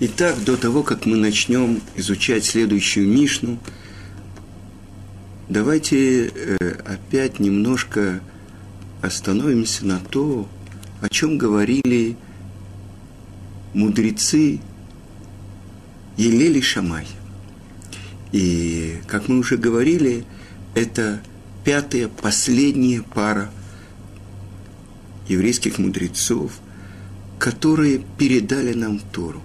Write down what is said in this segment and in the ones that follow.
Итак, до того, как мы начнем изучать следующую Мишну, давайте э, опять немножко остановимся на то, о чем говорили мудрецы Елели Шамай. И, как мы уже говорили, это пятая, последняя пара еврейских мудрецов, которые передали нам Тору.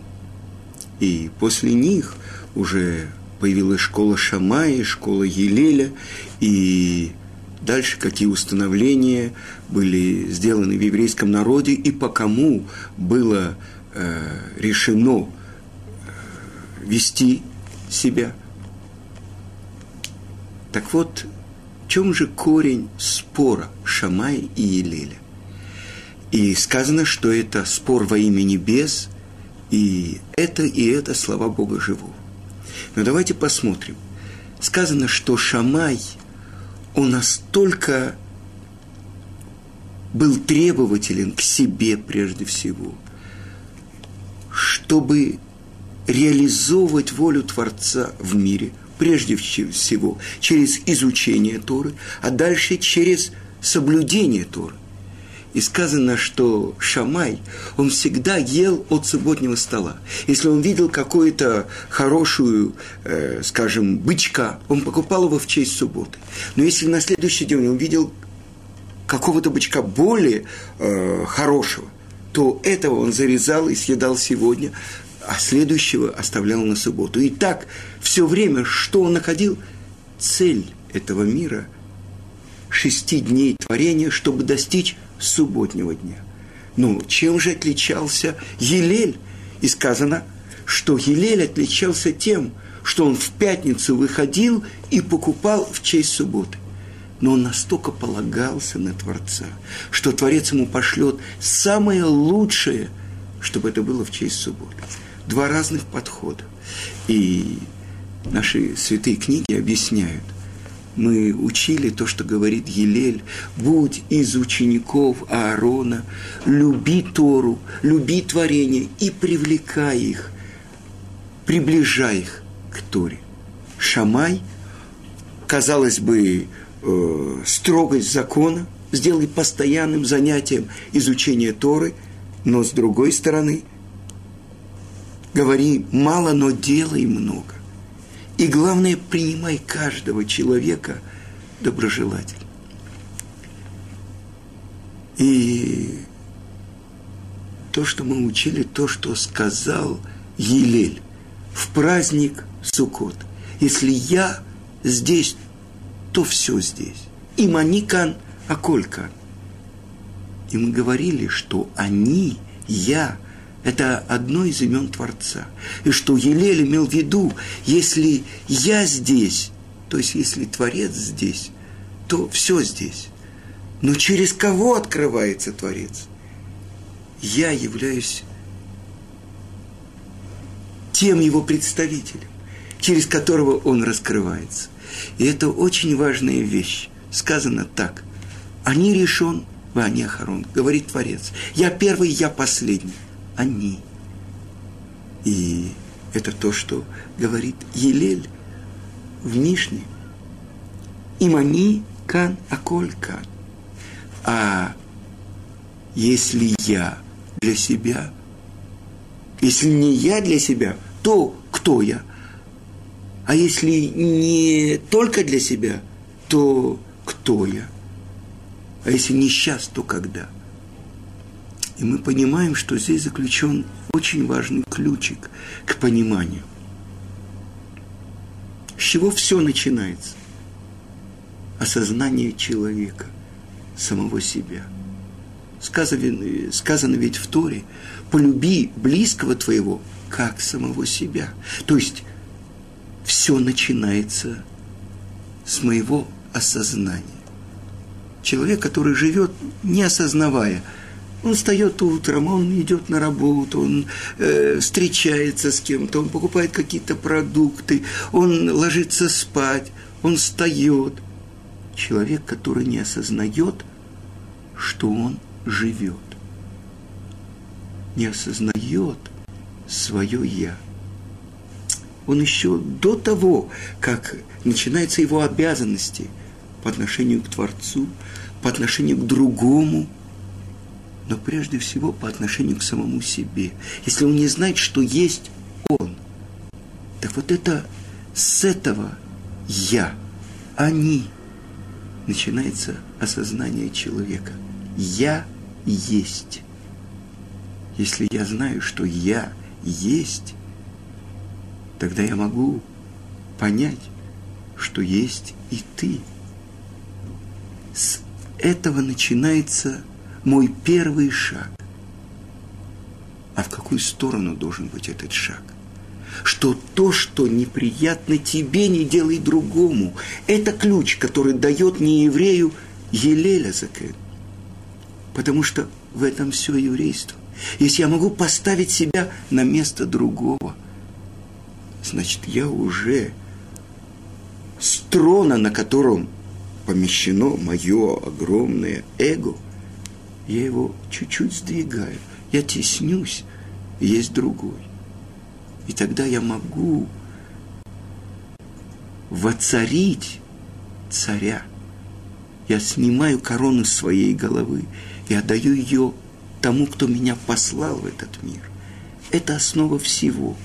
И после них уже появилась школа Шамая, школа Елеля, и дальше какие установления были сделаны в еврейском народе и по кому было э, решено э, вести себя. Так вот, в чем же корень спора Шамая и Елеля? И сказано, что это спор во имя небес, и это и это слова Бога живого. Но давайте посмотрим. Сказано, что Шамай, он настолько был требователен к себе прежде всего, чтобы реализовывать волю Творца в мире, прежде всего через изучение Торы, а дальше через соблюдение Торы. И сказано, что Шамай, он всегда ел от субботнего стола. Если он видел какую-то хорошую, э, скажем, бычка, он покупал его в честь субботы. Но если на следующий день он видел какого-то бычка более э, хорошего, то этого он зарезал и съедал сегодня, а следующего оставлял на субботу. И так все время, что он находил, цель этого мира – шести дней творения, чтобы достичь субботнего дня. Ну, чем же отличался Елель? И сказано, что Елель отличался тем, что он в пятницу выходил и покупал в честь субботы. Но он настолько полагался на Творца, что Творец ему пошлет самое лучшее, чтобы это было в честь субботы. Два разных подхода. И наши святые книги объясняют – мы учили то, что говорит Елель, будь из учеников Аарона, люби Тору, люби творение и привлекай их, приближай их к Торе. Шамай, казалось бы, э, строгость закона, сделай постоянным занятием изучения Торы, но с другой стороны, говори мало, но делай много. И главное, принимай каждого человека доброжелательно. И то, что мы учили, то, что сказал Елель в праздник Суккот. Если я здесь, то все здесь. И маникан, а колькан. И мы говорили, что они, я – это одно из имен Творца. И что Елель имел в виду, если я здесь, то есть если Творец здесь, то все здесь. Но через кого открывается Творец? Я являюсь тем его представителем, через которого он раскрывается. И это очень важная вещь. Сказано так. Они решен, Ваня Харон, говорит Творец. Я первый, я последний они. И это то, что говорит Елель в Мишне. Им они кан, кан. А если я для себя, если не я для себя, то кто я? А если не только для себя, то кто я? А если не сейчас, то когда? – и мы понимаем, что здесь заключен очень важный ключик к пониманию. С чего все начинается? Осознание человека, самого себя. Сказано, сказано ведь в Торе, полюби близкого твоего, как самого себя. То есть все начинается с моего осознания. Человек, который живет, не осознавая – он встает утром, он идет на работу, он э, встречается с кем-то, он покупает какие-то продукты, он ложится спать, он встает. Человек, который не осознает, что он живет. Не осознает свое «я». Он еще до того, как начинаются его обязанности по отношению к Творцу, по отношению к другому, но прежде всего по отношению к самому себе. Если он не знает, что есть он, так вот это с этого «я», «они» начинается осознание человека. «Я есть». Если я знаю, что я есть, тогда я могу понять, что есть и ты. С этого начинается мой первый шаг. А в какую сторону должен быть этот шаг? Что то, что неприятно тебе, не делай другому. Это ключ, который дает не еврею Елеля Закен. Потому что в этом все еврейство. Если я могу поставить себя на место другого, значит, я уже с трона, на котором помещено мое огромное эго, я его чуть-чуть сдвигаю, я теснюсь, есть другой. И тогда я могу воцарить царя. Я снимаю корону своей головы и отдаю ее тому, кто меня послал в этот мир. Это основа всего.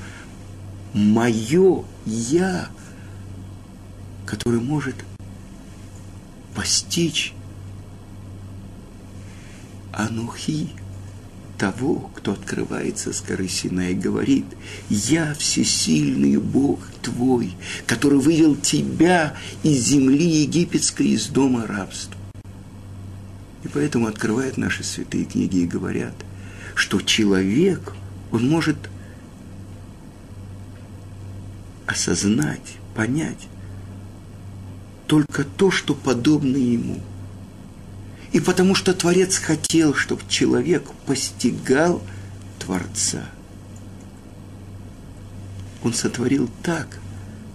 Мое «я», которое может постичь Анухи, того, кто открывается с Сина и говорит, «Я всесильный Бог твой, который вывел тебя из земли египетской, из дома рабства». И поэтому открывают наши святые книги и говорят, что человек, он может осознать, понять только то, что подобно ему. И потому что Творец хотел, чтобы человек постигал Творца. Он сотворил так,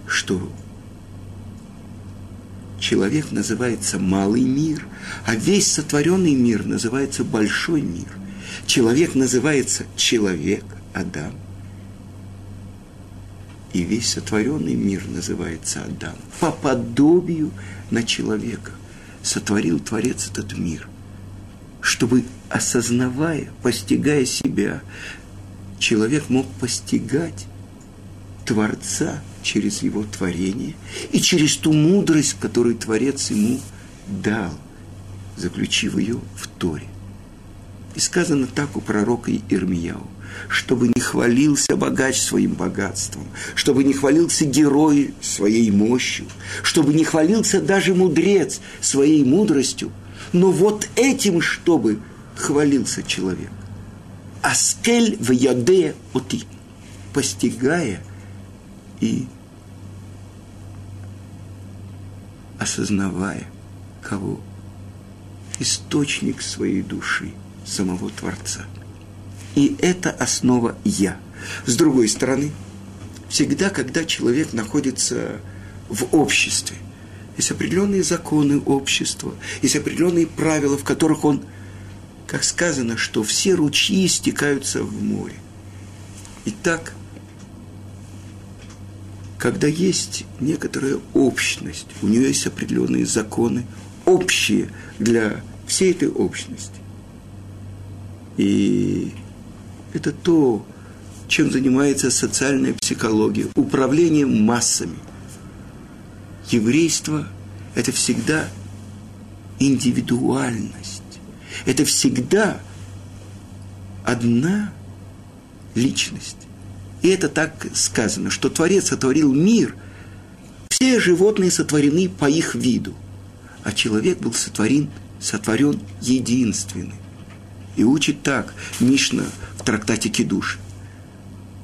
что человек называется малый мир, а весь сотворенный мир называется большой мир. Человек называется человек, Адам. И весь сотворенный мир называется Адам. По подобию на человека сотворил Творец этот мир, чтобы, осознавая, постигая себя, человек мог постигать Творца через его творение и через ту мудрость, которую Творец ему дал, заключив ее в Торе. И сказано так у пророка Ирмияу, чтобы не хвалился богач своим богатством, чтобы не хвалился герой своей мощью, чтобы не хвалился даже мудрец своей мудростью, но вот этим, чтобы хвалился человек. Аскель в яде оти, постигая и осознавая, кого? Источник своей души, самого Творца. И это основа «я». С другой стороны, всегда, когда человек находится в обществе, есть определенные законы общества, есть определенные правила, в которых он, как сказано, что все ручьи стекаются в море. И так когда есть некоторая общность, у нее есть определенные законы, общие для всей этой общности. И это то, чем занимается социальная психология, управлением массами. Еврейство – это всегда индивидуальность. Это всегда одна личность. И это так сказано, что Творец сотворил мир, все животные сотворены по их виду, а человек был сотворен, сотворен единственный. И учит так Мишна в трактате Кидуш,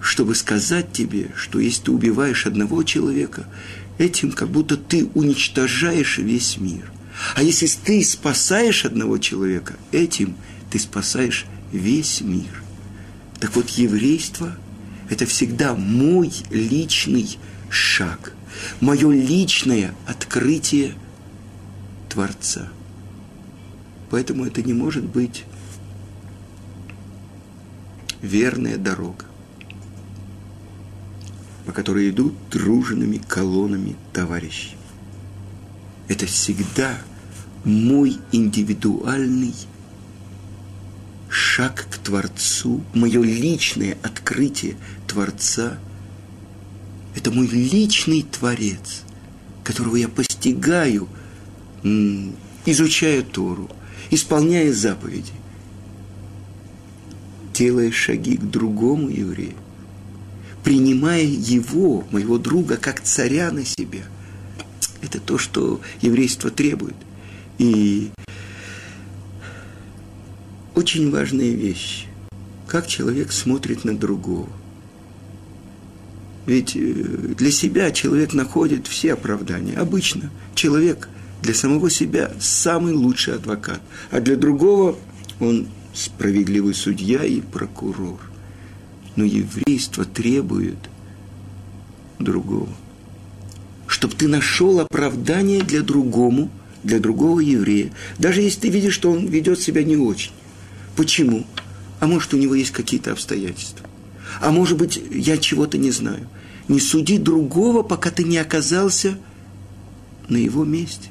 чтобы сказать тебе, что если ты убиваешь одного человека, этим как будто ты уничтожаешь весь мир. А если ты спасаешь одного человека, этим ты спасаешь весь мир. Так вот, еврейство – это всегда мой личный шаг, мое личное открытие Творца. Поэтому это не может быть верная дорога. по которой идут дружными колоннами товарищей. Это всегда мой индивидуальный шаг к Творцу, мое личное открытие Творца. Это мой личный Творец, которого я постигаю, изучая Тору, исполняя заповеди, делая шаги к другому еврею, принимая его, моего друга, как царя на себя. Это то, что еврейство требует. И очень важная вещь. Как человек смотрит на другого. Ведь э, для себя человек находит все оправдания. Обычно человек для самого себя самый лучший адвокат, а для другого он справедливый судья и прокурор. Но еврейство требует другого. Чтобы ты нашел оправдание для другому, для другого еврея, даже если ты видишь, что он ведет себя не очень. Почему? А может, у него есть какие-то обстоятельства. А может быть, я чего-то не знаю. Не суди другого, пока ты не оказался на его месте.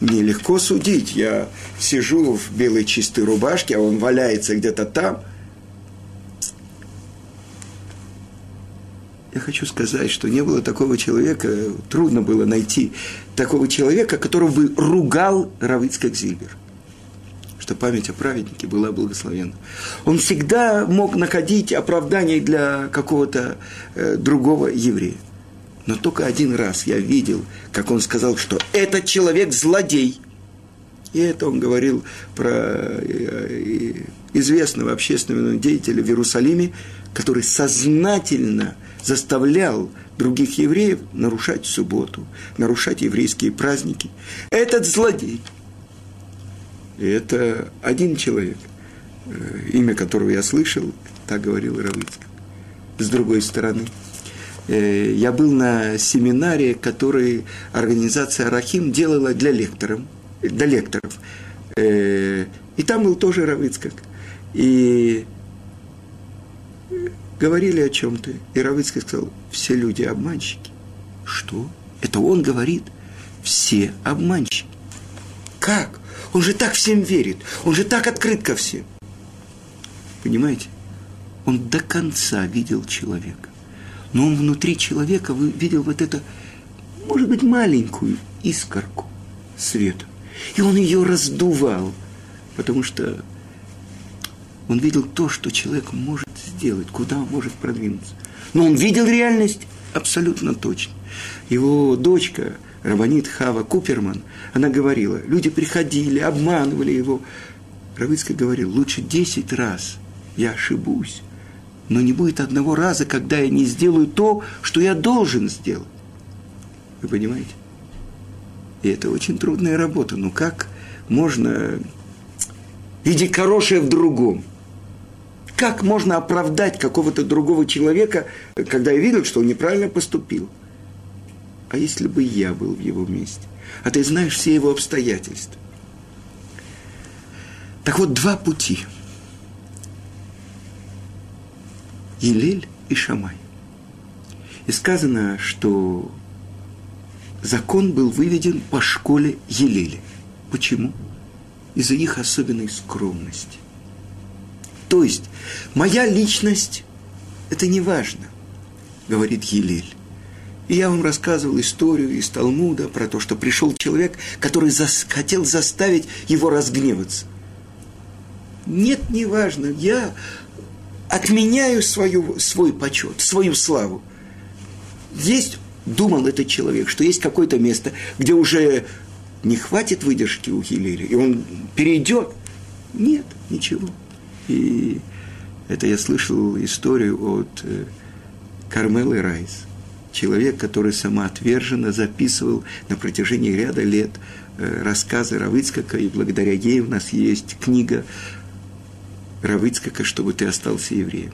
Мне легко судить. Я сижу в белой чистой рубашке, а он валяется где-то там. Я хочу сказать, что не было такого человека, трудно было найти такого человека, которого бы ругал Равицкак Зильбер что память о праведнике была благословенна. Он всегда мог находить оправдание для какого-то э, другого еврея. Но только один раз я видел, как он сказал, что этот человек злодей. И это он говорил про э, э, известного общественного деятеля в Иерусалиме, который сознательно заставлял других евреев нарушать субботу, нарушать еврейские праздники. Этот злодей – и это один человек, э, имя которого я слышал, так говорил Равыцкий. С другой стороны, я был на семинаре, который организация Рахим делала для лекторов. Для лекторов. Э, и там был тоже Равыцкак. И говорили о чем-то. И Равыцкак сказал, все люди обманщики. Что? Это он говорит, все обманщики. Как? Он же так всем верит, он же так открыт ко всем. Понимаете? Он до конца видел человека. Но он внутри человека видел вот это, может быть, маленькую искорку света. И он ее раздувал, потому что он видел то, что человек может сделать, куда он может продвинуться. Но он видел реальность абсолютно точно. Его дочка – Рабанит Хава Куперман, она говорила, люди приходили, обманывали его. Равицкий говорил, лучше десять раз я ошибусь, но не будет одного раза, когда я не сделаю то, что я должен сделать. Вы понимаете? И это очень трудная работа. Ну как можно видеть хорошее в другом? Как можно оправдать какого-то другого человека, когда я видел, что он неправильно поступил? а если бы я был в его месте? А ты знаешь все его обстоятельства. Так вот, два пути. Елель и Шамай. И сказано, что закон был выведен по школе Елели. Почему? Из-за их особенной скромности. То есть, моя личность – это не важно, говорит Елель. И я вам рассказывал историю из Талмуда про то, что пришел человек, который зас, хотел заставить его разгневаться. Нет, не важно, я отменяю свою, свой почет, свою славу. Есть, думал этот человек, что есть какое-то место, где уже не хватит выдержки у Хилеля, и он перейдет. Нет, ничего. И это я слышал историю от э, Кармелы Райс человек, который самоотверженно записывал на протяжении ряда лет э, рассказы Равыцкака, и благодаря ей у нас есть книга Равыцкака «Чтобы ты остался евреем».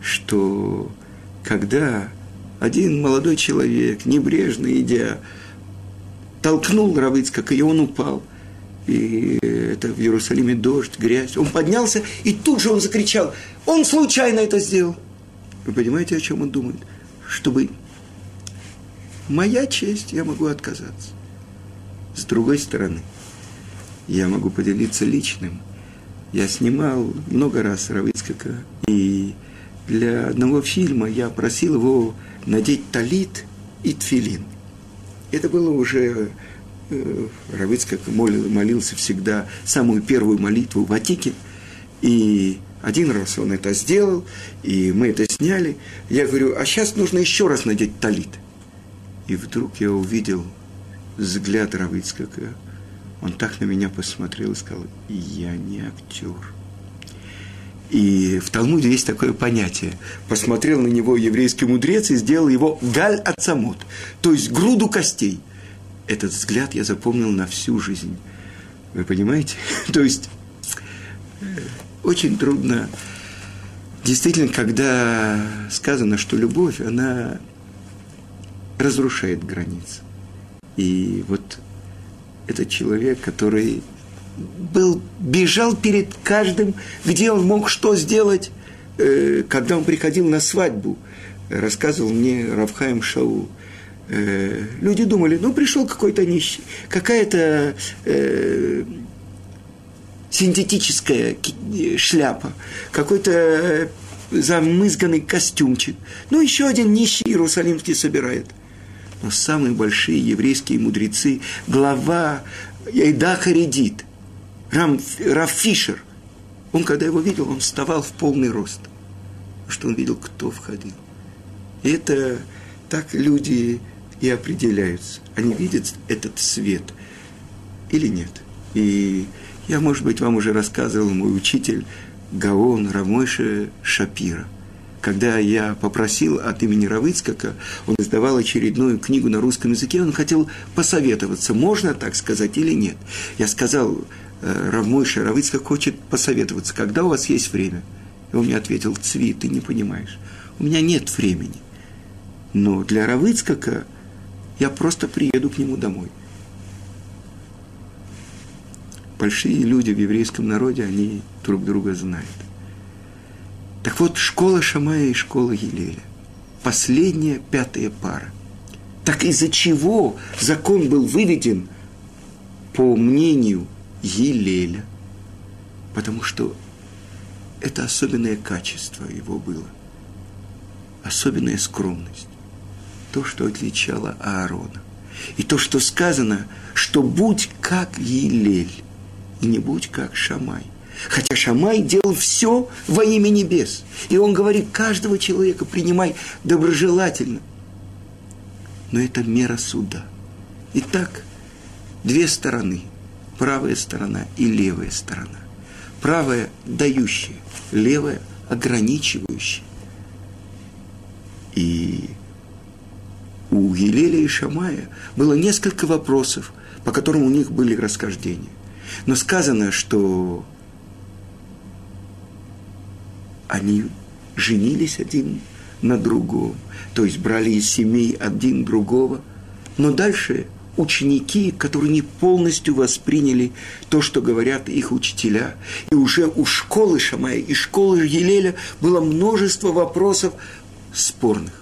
Что когда один молодой человек, небрежно идя, толкнул Равыцкака, и он упал – и это в Иерусалиме дождь, грязь. Он поднялся, и тут же он закричал, он случайно это сделал. Вы понимаете, о чем он думает? Чтобы моя честь, я могу отказаться. С другой стороны, я могу поделиться личным. Я снимал много раз Равицкака, и для одного фильма я просил его надеть талит и тфилин. Это было уже э, Равицкак молился всегда самую первую молитву в Атике, и один раз он это сделал, и мы это сняли. Я говорю, а сейчас нужно еще раз надеть талит. И вдруг я увидел взгляд Равицкака. Он так на меня посмотрел и сказал, я не актер. И в Талмуде есть такое понятие. Посмотрел на него еврейский мудрец и сделал его галь ацамот, то есть груду костей. Этот взгляд я запомнил на всю жизнь. Вы понимаете? то есть очень трудно. Действительно, когда сказано, что любовь, она разрушает границы. И вот этот человек, который был, бежал перед каждым, где он мог что сделать, э, когда он приходил на свадьбу, рассказывал мне Равхаем Шау. Э, люди думали, ну пришел какой-то нищий, какая-то э, синтетическая шляпа, какой-то замызганный костюмчик. Ну, еще один нищий иерусалимский собирает. Но самые большие еврейские мудрецы, глава Эйда Харидит, Рам, Раф Фишер, он, когда его видел, он вставал в полный рост. Что он видел, кто входил. И это так люди и определяются. Они видят этот свет или нет. И я, может быть, вам уже рассказывал мой учитель Гаон Рамойша Шапира. Когда я попросил от имени Равыцкака, он издавал очередную книгу на русском языке, он хотел посоветоваться, можно так сказать или нет. Я сказал, «Э, Равмойша Равыцкак хочет посоветоваться, когда у вас есть время? И он мне ответил, Цви, ты не понимаешь, у меня нет времени. Но для Равыцкака я просто приеду к нему домой – большие люди в еврейском народе, они друг друга знают. Так вот, школа Шамая и школа Елеля. Последняя, пятая пара. Так из-за чего закон был выведен по мнению Елеля? Потому что это особенное качество его было. Особенная скромность. То, что отличало Аарона. И то, что сказано, что будь как Елель и не будь как Шамай. Хотя Шамай делал все во имя небес. И он говорит, каждого человека принимай доброжелательно. Но это мера суда. Итак, две стороны. Правая сторона и левая сторона. Правая – дающая, левая – ограничивающая. И у Елеля и Шамая было несколько вопросов, по которым у них были расхождения. Но сказано, что они женились один на другом, то есть брали из семей один другого. Но дальше ученики, которые не полностью восприняли то, что говорят их учителя. И уже у школы Шамая и школы Елеля было множество вопросов спорных.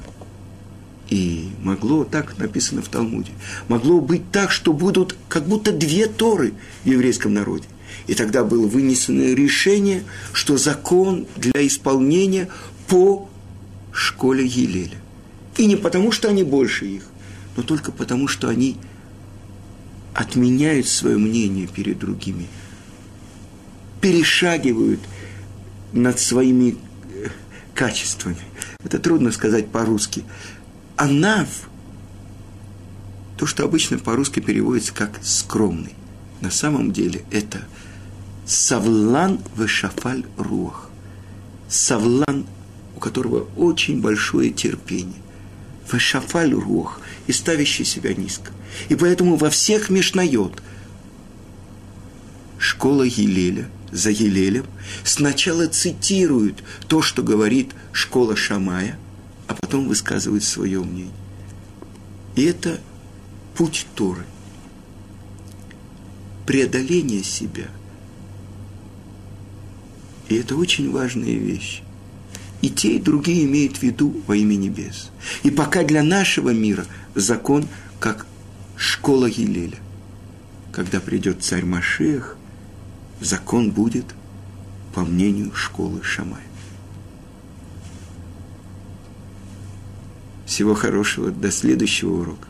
И могло, так написано в Талмуде, могло быть так, что будут как будто две Торы в еврейском народе. И тогда было вынесено решение, что закон для исполнения по школе Елеля. И не потому, что они больше их, но только потому, что они отменяют свое мнение перед другими, перешагивают над своими э, качествами. Это трудно сказать по-русски анав, то, что обычно по-русски переводится как скромный. На самом деле это савлан вешафаль руах. Савлан, у которого очень большое терпение. Вешафаль руах и ставящий себя низко. И поэтому во всех мешнает школа Елеля за Елелем сначала цитируют то, что говорит школа Шамая, а потом высказывает свое мнение. И это путь Торы. Преодоление себя. И это очень важная вещь. и те, и другие имеют в виду во имя небес. И пока для нашего мира закон как школа Гилеля. Когда придет царь Машех, закон будет по мнению школы Шамая. Всего хорошего, до следующего урока.